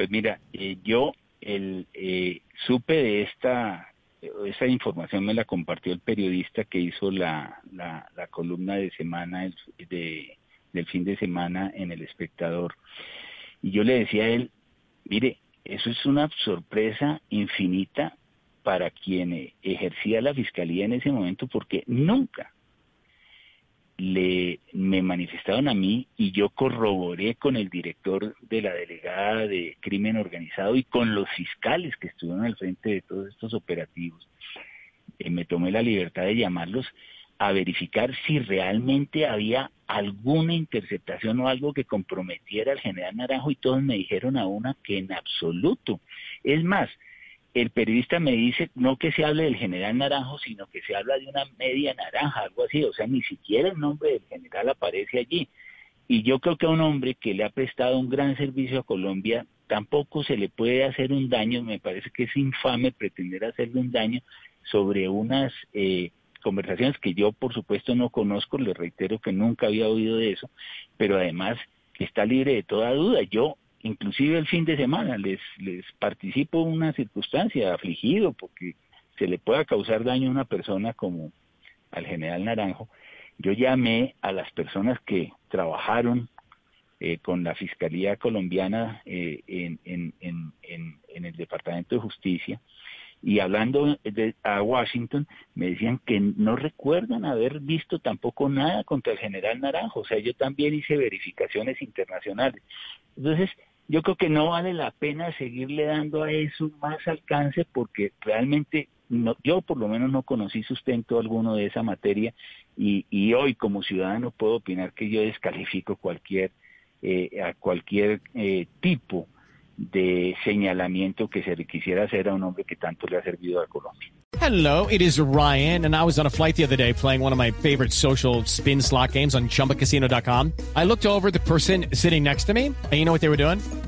Pues mira, eh, yo eh, supe de esta, esa información me la compartió el periodista que hizo la, la, columna de semana de, del fin de semana en El Espectador. Y yo le decía a él, mire, eso es una sorpresa infinita para quien ejercía la fiscalía en ese momento, porque nunca le me manifestaron a mí y yo corroboré con el director de la delegada de crimen organizado y con los fiscales que estuvieron al frente de todos estos operativos. Eh, me tomé la libertad de llamarlos a verificar si realmente había alguna interceptación o algo que comprometiera al general Naranjo y todos me dijeron a una que en absoluto. Es más, el periodista me dice no que se hable del general Naranjo, sino que se habla de una media naranja, algo así, o sea, ni siquiera el nombre del general aparece allí. Y yo creo que a un hombre que le ha prestado un gran servicio a Colombia tampoco se le puede hacer un daño, me parece que es infame pretender hacerle un daño sobre unas eh, conversaciones que yo por supuesto no conozco, le reitero que nunca había oído de eso, pero además está libre de toda duda. Yo inclusive el fin de semana les, les participo una circunstancia afligido porque se le pueda causar daño a una persona como al general Naranjo. Yo llamé a las personas que trabajaron eh, con la Fiscalía Colombiana eh, en, en, en, el Departamento de Justicia y hablando a Washington me decían que no recuerdan haber visto tampoco nada contra el general Naranjo, o sea, yo también hice verificaciones internacionales. Entonces, yo creo que no vale la pena seguirle dando a eso más alcance porque realmente no, yo por lo menos no conocí sustento alguno de esa materia y, hoy como ciudadano puedo opinar que yo descalifico cualquier eh, a cualquier eh, tipo de señalamiento que se le quisiera hacer a un hombre que tanto le ha servido a Colombia. Hello, it is Ryan, and I was on a flight the other day playing one of my favorite social spin slot games on chumbacasino.com. I looked over the person sitting next to me, and you know what they were doing?